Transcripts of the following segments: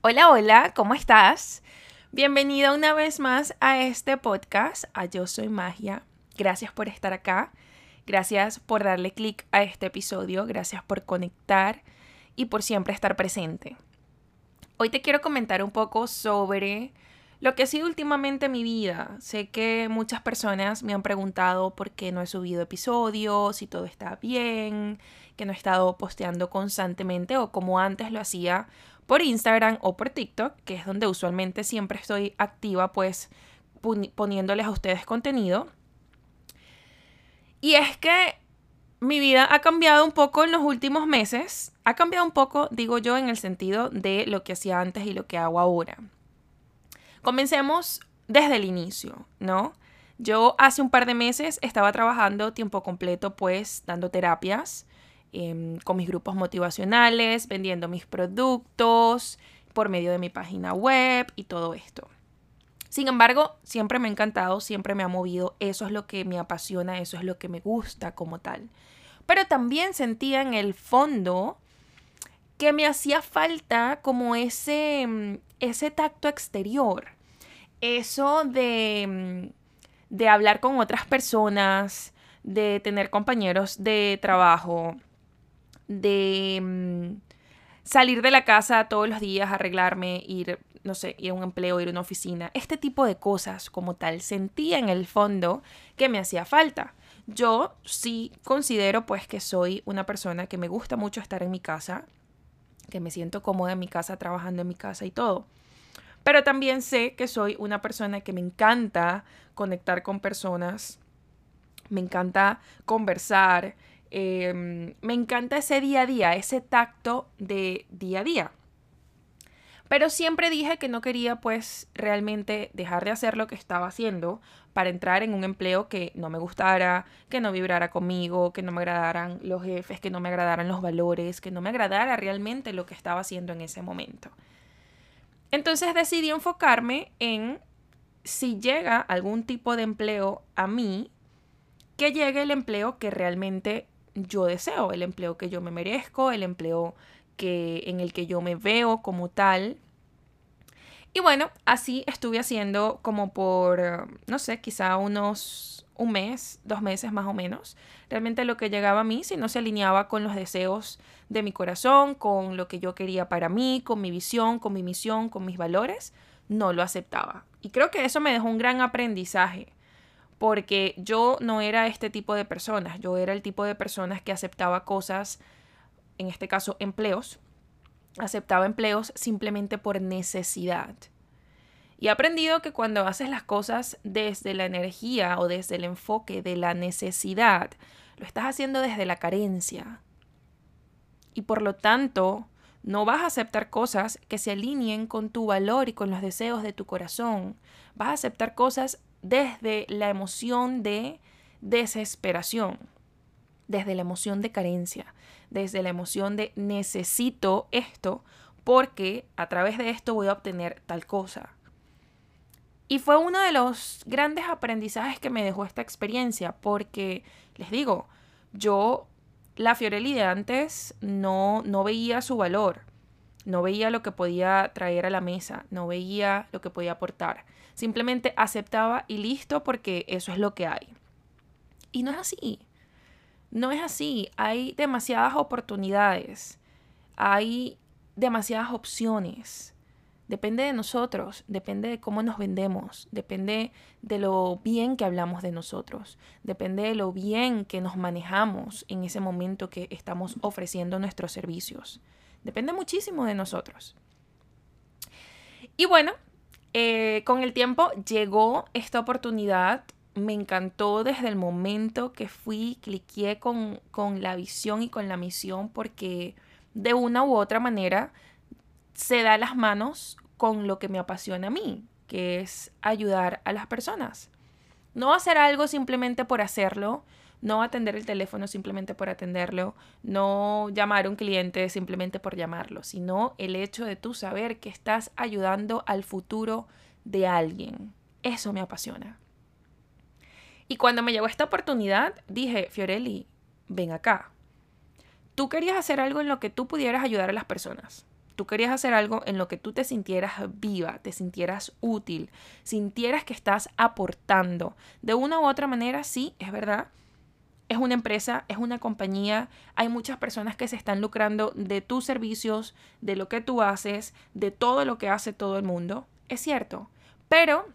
Hola, hola, ¿cómo estás? Bienvenido una vez más a este podcast, a Yo Soy Magia. Gracias por estar acá, gracias por darle clic a este episodio, gracias por conectar y por siempre estar presente. Hoy te quiero comentar un poco sobre lo que ha sido últimamente mi vida. Sé que muchas personas me han preguntado por qué no he subido episodios, si todo está bien, que no he estado posteando constantemente o como antes lo hacía por Instagram o por TikTok, que es donde usualmente siempre estoy activa, pues poniéndoles a ustedes contenido. Y es que mi vida ha cambiado un poco en los últimos meses. Ha cambiado un poco, digo yo, en el sentido de lo que hacía antes y lo que hago ahora. Comencemos desde el inicio, ¿no? Yo hace un par de meses estaba trabajando tiempo completo, pues dando terapias Em, con mis grupos motivacionales, vendiendo mis productos por medio de mi página web y todo esto. Sin embargo, siempre me ha encantado, siempre me ha movido, eso es lo que me apasiona, eso es lo que me gusta como tal. Pero también sentía en el fondo que me hacía falta como ese, em, ese tacto exterior, eso de, em, de hablar con otras personas, de tener compañeros de trabajo, de mm, salir de la casa todos los días, arreglarme, ir, no sé, ir a un empleo, ir a una oficina, este tipo de cosas como tal, sentía en el fondo que me hacía falta. Yo sí considero pues que soy una persona que me gusta mucho estar en mi casa, que me siento cómoda en mi casa, trabajando en mi casa y todo. Pero también sé que soy una persona que me encanta conectar con personas, me encanta conversar, Em, me encanta ese día a día, ese tacto de día a día. Pero siempre dije que no quería pues realmente dejar de hacer lo que estaba haciendo para entrar en un empleo que no me gustara, que no vibrara conmigo, que no me agradaran los jefes, que no me agradaran los valores, que no me agradara realmente lo que estaba haciendo en ese momento. Entonces decidí enfocarme en si llega algún tipo de empleo a mí, que llegue el empleo que realmente yo deseo, el empleo que yo me merezco, el empleo que, en el que yo me veo como tal. Y bueno, así estuve haciendo como por, no sé, quizá unos un mes, dos meses más o menos. Realmente lo que llegaba a mí, si no se alineaba con los deseos de mi corazón, con lo que yo quería para mí, con mi visión, con mi misión, con mis valores, no lo aceptaba. Y creo que eso me dejó un gran aprendizaje porque yo no era este tipo de personas, yo era el tipo de personas que aceptaba cosas, en este caso empleos, aceptaba empleos simplemente por necesidad. Y he aprendido que cuando haces las cosas desde la energía o desde el enfoque de la necesidad, lo estás haciendo desde la carencia. Y por lo tanto, no vas a aceptar cosas que se alineen con tu valor y con los deseos de tu corazón. Vas a aceptar cosas desde la emoción de desesperación, desde la emoción de carencia, desde la emoción de necesito esto porque a través de esto voy a obtener tal cosa. Y fue uno de los grandes aprendizajes que me dejó esta experiencia porque, les digo, yo, la Fiorelli de antes, no, no veía su valor, no veía lo que podía traer a la mesa, no veía lo que podía aportar. Simplemente aceptaba y listo porque eso es lo que hay. Y no es así. No es así. Hay demasiadas oportunidades. Hay demasiadas opciones. Depende de nosotros, depende de cómo nos vendemos, depende de lo bien que hablamos de nosotros, depende de lo bien que nos manejamos en ese momento que estamos ofreciendo nuestros servicios. Depende muchísimo de nosotros. Y bueno, eh, con el tiempo llegó esta oportunidad. Me encantó desde el momento que fui, cliqué con, con la visión y con la misión porque de una u otra manera se da las manos con lo que me apasiona a mí, que es ayudar a las personas. No hacer algo simplemente por hacerlo, no atender el teléfono simplemente por atenderlo, no llamar a un cliente simplemente por llamarlo, sino el hecho de tú saber que estás ayudando al futuro de alguien. Eso me apasiona. Y cuando me llegó esta oportunidad, dije, Fiorelli, ven acá. Tú querías hacer algo en lo que tú pudieras ayudar a las personas. tú querías hacer algo en lo que tú te sintieras viva, te sintieras útil, sintieras que estás aportando. De una u otra manera, sí, es verdad. Es una empresa, es una compañía, hay muchas personas que se están lucrando de tus servicios, de lo que tú haces, de todo lo que hace todo el mundo. Es cierto, pero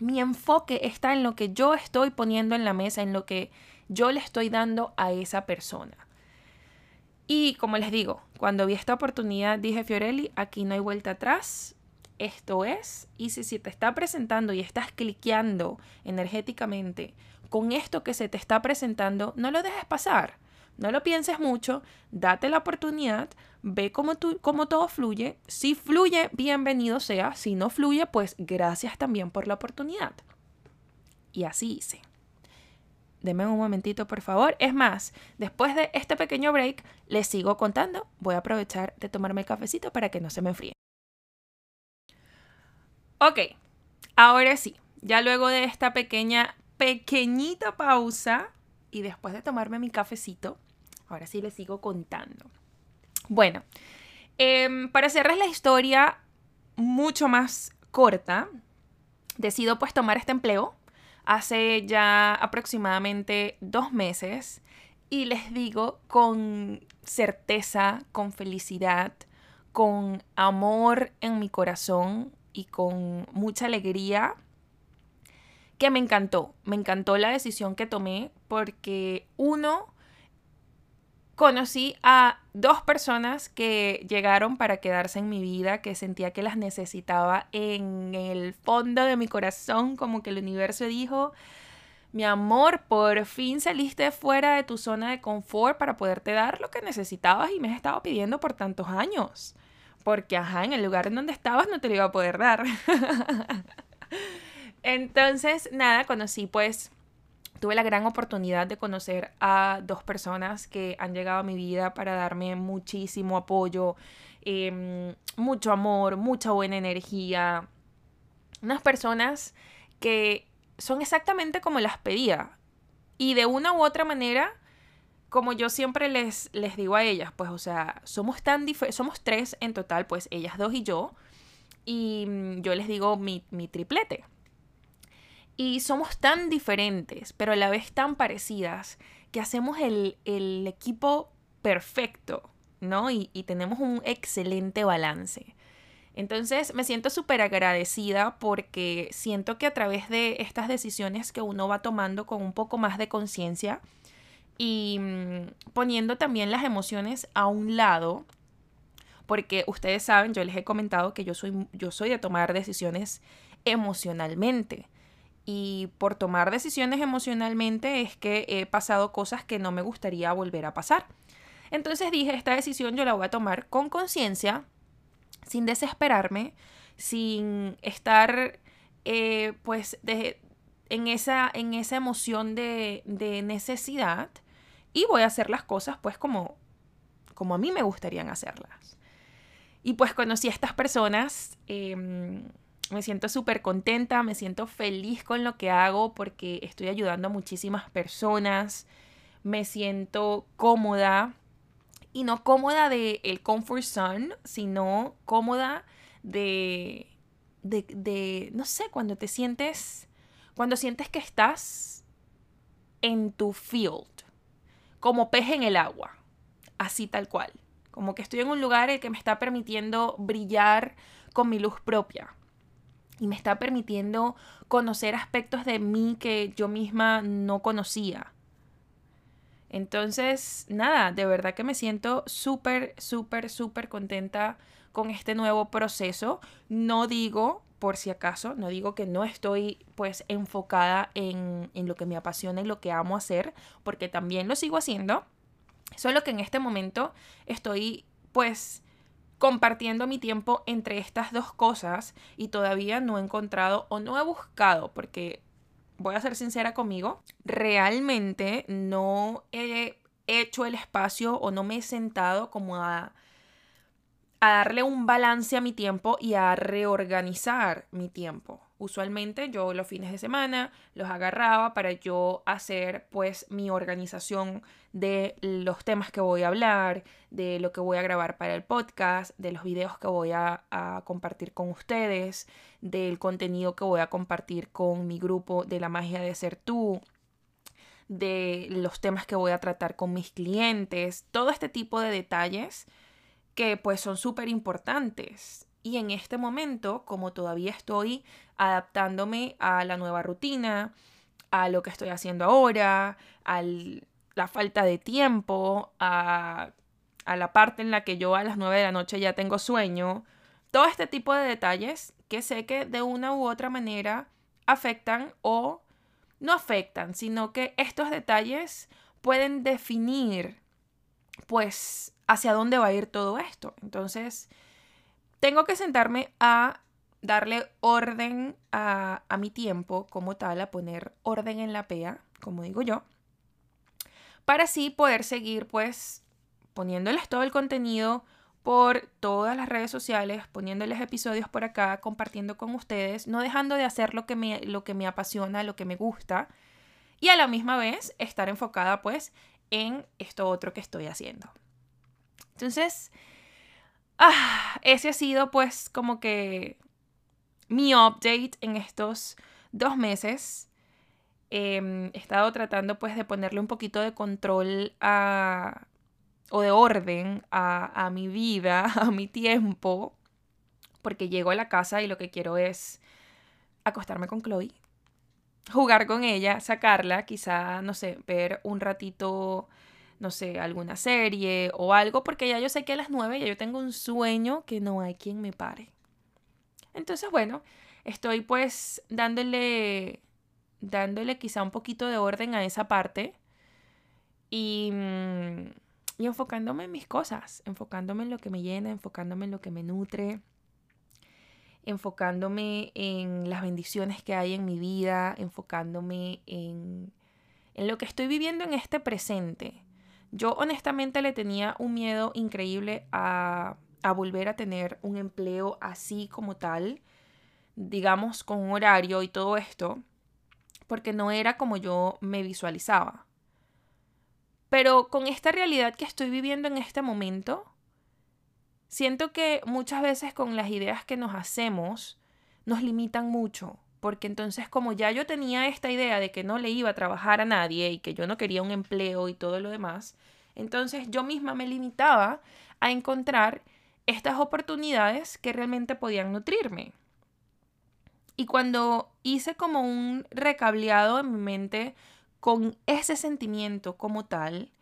mi enfoque está en lo que yo estoy poniendo en la mesa, en lo que yo le estoy dando a esa persona. Y como les digo, cuando vi esta oportunidad dije, Fiorelli, aquí no hay vuelta atrás, esto es, y si, si te está presentando y estás cliqueando energéticamente con esto que se te está presentando, no lo dejes pasar. No lo pienses mucho, date la oportunidad, ve cómo, tú, cómo todo fluye. Si fluye, bienvenido sea. Si no fluye, pues gracias también por la oportunidad. Y así hice. Deme un momentito, por favor. Es más, después de este pequeño break, les sigo contando. Voy a aprovechar de tomarme el cafecito para que no se me enfríe. Ok, ahora sí, ya luego de esta pequeña, pequeñita pausa y después de tomarme mi cafecito, ahora sí les sigo contando. Bueno, em, para hacerles la historia mucho más corta, decido pues tomar este empleo hace ya aproximadamente dos meses y les digo con certeza, con felicidad, con amor en mi corazón y con mucha alegría me encantó. Me encantó la decisión que tomé porque uno, conocí a dos personas que llegaron para quedarse en mi vida, que sentía que las necesitaba en el fondo de mi corazón, como que el universo dijo, mi amor, por fin saliste fuera de tu zona de confort para poderte dar lo que necesitabas y me has estado pidiendo por tantos años. Porque, ajá, en el lugar en donde estabas no te lo iba a poder dar. Entonces, nada, conocí pues tuve la gran oportunidad de conocer a dos personas que han llegado a mi vida para darme muchísimo apoyo, em, mucho amor, mucha buena energía. Unas personas que son exactamente como las pedía. Y de una u otra manera, como yo siempre les, les digo a ellas, pues, o sea, somos tan somos tres en total, pues ellas dos y yo. Y mm, yo les digo mi, mi triplete. Y somos tan diferentes, pero a la vez tan parecidas, que hacemos el, equipo perfecto, ¿no? Y, y, tenemos un excelente balance. Entonces me siento súper agradecida porque siento que a través de estas decisiones que uno va tomando con un poco más de conciencia y mm, poniendo también las emociones a un lado, porque ustedes saben, yo les he comentado que yo soy, yo soy de tomar decisiones emocionalmente y por tomar decisiones emocionalmente es que he pasado cosas que no me gustaría volver a pasar. Entonces dije, esta decisión yo la voy a tomar con conciencia, sin desesperarme, sin estar eh, pues en, esa, en esa emoción de, necesidad y voy a hacer las cosas pues como, como a mí me gustarían hacerlas. Y pues conocí a estas personas. Em, me siento súper contenta, me siento feliz con lo que hago porque estoy ayudando a muchísimas personas, me siento cómoda y no cómoda de el comfort zone, sino cómoda de, de, de, no sé, cuando te sientes, cuando sientes que estás en tu field, como pez en el agua, así tal cual, como que estoy en un lugar el que me está permitiendo brillar con mi luz propia y me está permitiendo conocer aspectos de mí que yo misma no conocía. Entonces, nada, de verdad que me siento súper, súper, súper contenta con este nuevo proceso. No digo, por si acaso, no digo que no estoy pues enfocada en, en lo que me apasiona y lo que amo hacer, porque también lo sigo haciendo. Solo que en este momento estoy pues compartiendo mi tiempo entre estas dos cosas y todavía no he encontrado o no he buscado, porque voy a ser sincera conmigo, realmente no he hecho el espacio o no me he sentado como a, darle un balance a mi tiempo y a reorganizar mi tiempo. Usualmente yo los fines de semana los agarraba para yo hacer pues mi organización de los temas que voy a hablar, de lo que voy a grabar para el podcast, de los videos que voy a, compartir con ustedes, del contenido que voy a compartir con mi grupo de la magia de ser tú, de los temas que voy a tratar con mis clientes, todo este tipo de detalles que pues son súper importantes. Y en este momento, como todavía estoy adaptándome a la nueva rutina, a lo que estoy haciendo ahora, a la falta de tiempo, a, a la parte en la que yo a las 9 de la noche ya tengo sueño, todo este tipo de detalles que sé que de una u otra manera afectan o no afectan, sino que estos detalles pueden definir pues hacia dónde va a ir todo esto. Entonces, tengo que sentarme a darle orden a, mi tiempo como tal, a poner orden en la PEA, como digo yo, para así poder seguir pues poniéndoles todo el contenido por todas las redes sociales, poniéndoles episodios por acá, compartiendo con ustedes, no dejando de hacer lo que me, lo que me apasiona, lo que me gusta, y a la misma vez estar enfocada pues en esto otro que estoy haciendo. Entonces, ah, ese ha sido pues como que mi update en estos dos meses. Em, he estado tratando pues de ponerle un poquito de control a, o de orden a, a mi vida, a mi tiempo, porque llego a la casa y lo que quiero es acostarme con Chloe, jugar con ella, sacarla, quizá, no sé, ver un ratito, no sé, alguna serie o algo, porque ya yo sé que a las nueve ya yo tengo un sueño que no hay quien me pare. Entonces, bueno, estoy pues dándole, dándole quizá un poquito de orden a esa parte y, mm, y enfocándome en mis cosas, enfocándome en lo que me llena, enfocándome en lo que me nutre, enfocándome en las bendiciones que hay en mi vida, enfocándome en, en lo que estoy viviendo en este presente. Yo honestamente le tenía un miedo increíble a a volver a tener un empleo así como tal, digamos con un horario y todo esto, porque no era como yo me visualizaba. Pero con esta realidad que estoy viviendo en este momento, siento que muchas veces con las ideas que nos hacemos nos limitan mucho, porque entonces como ya yo tenía esta idea de que no le iba a trabajar a nadie y que yo no quería un empleo y todo lo demás, entonces yo misma me limitaba a encontrar estas oportunidades que realmente podían nutrirme. Y cuando hice como un recableado en mi mente con ese sentimiento como tal,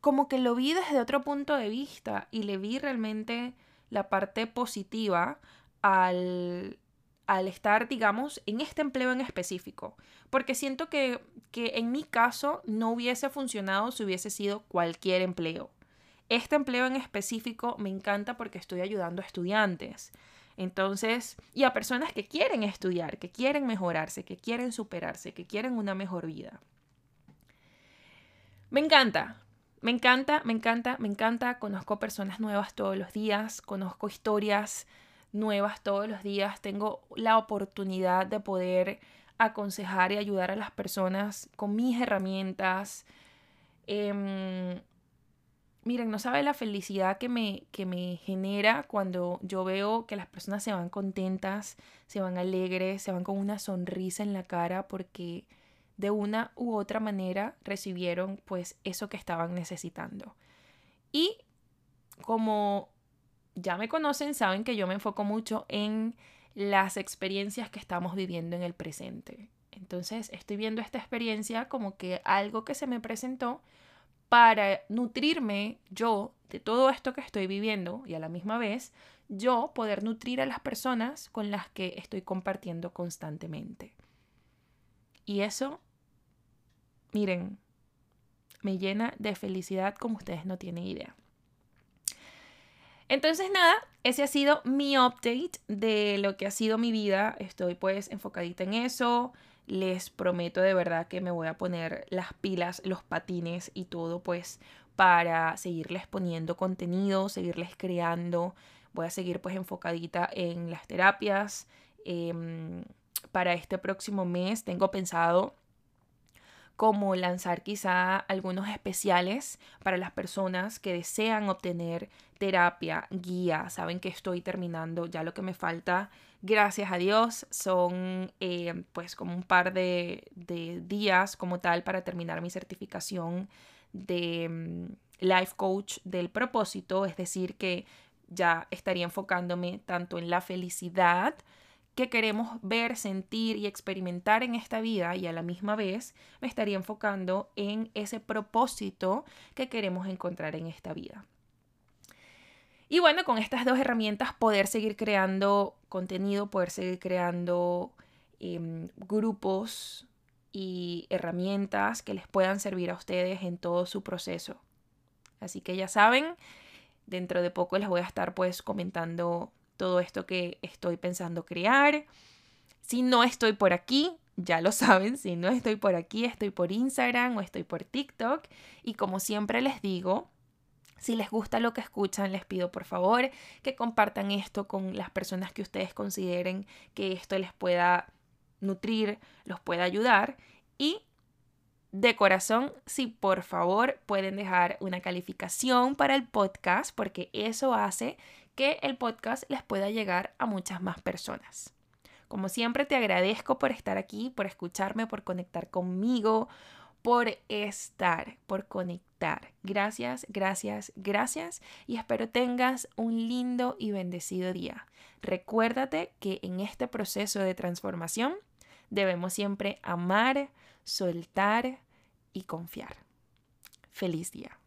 como que lo vi desde otro punto de vista y le vi realmente la parte positiva al, al estar, digamos, en este empleo en específico. Porque siento que, que en mi caso no hubiese funcionado si hubiese sido cualquier empleo. Este empleo en específico me encanta porque estoy ayudando a estudiantes. Entonces, y a personas que quieren estudiar, que quieren mejorarse, que quieren superarse, que quieren una mejor vida. Me encanta, me encanta, me encanta, me encanta. Conozco personas nuevas todos los días, conozco historias nuevas todos los días. Tengo la oportunidad de poder aconsejar y ayudar a las personas con mis herramientas. Em, miren, no sabe la felicidad que me, que me genera cuando yo veo que las personas se van contentas, se van alegres, se van con una sonrisa en la cara porque de una u otra manera recibieron pues eso que estaban necesitando. Y como ya me conocen, saben que yo me enfoco mucho en las experiencias que estamos viviendo en el presente. Entonces estoy viendo esta experiencia como que algo que se me presentó para nutrirme yo de todo esto que estoy viviendo y a la misma vez yo poder nutrir a las personas con las que estoy compartiendo constantemente. Y eso, miren, me llena de felicidad como ustedes no tienen idea. Entonces nada, ese ha sido mi update de lo que ha sido mi vida. Estoy pues enfocadita en eso les prometo de verdad que me voy a poner las pilas, los patines y todo pues para seguirles poniendo contenido, seguirles creando. Voy a seguir pues enfocadita en las terapias, Em, para este próximo mes tengo pensado como lanzar quizá algunos especiales para las personas que desean obtener terapia, guía. Saben que estoy terminando ya lo que me falta, gracias a Dios, son eh, pues como un par de, de, días como tal para terminar mi certificación de mm, life coach del propósito, es decir, que ya estaría enfocándome tanto en la felicidad, que queremos ver, sentir y experimentar en esta vida y a la misma vez me estaría enfocando en ese propósito que queremos encontrar en esta vida. Y bueno, con estas dos herramientas poder seguir creando contenido, poder seguir creando em, grupos y herramientas que les puedan servir a ustedes en todo su proceso. Así que ya saben, dentro de poco les voy a estar pues comentando todo esto que estoy pensando crear. Si no estoy por aquí, ya lo saben, si no estoy por aquí, estoy por Instagram o estoy por TikTok. Y como siempre les digo, si les gusta lo que escuchan, les pido por favor que compartan esto con las personas que ustedes consideren que esto les pueda nutrir, los pueda ayudar. Y de corazón, si por favor pueden dejar una calificación para el podcast, porque eso hace que el podcast les pueda llegar a muchas más personas. Como siempre, te agradezco por estar aquí, por escucharme, por conectar conmigo, por estar, por Gracias, gracias, gracias y espero tengas un lindo y bendecido día. Recuérdate que en este proceso de transformación debemos siempre amar, soltar y confiar. Feliz día.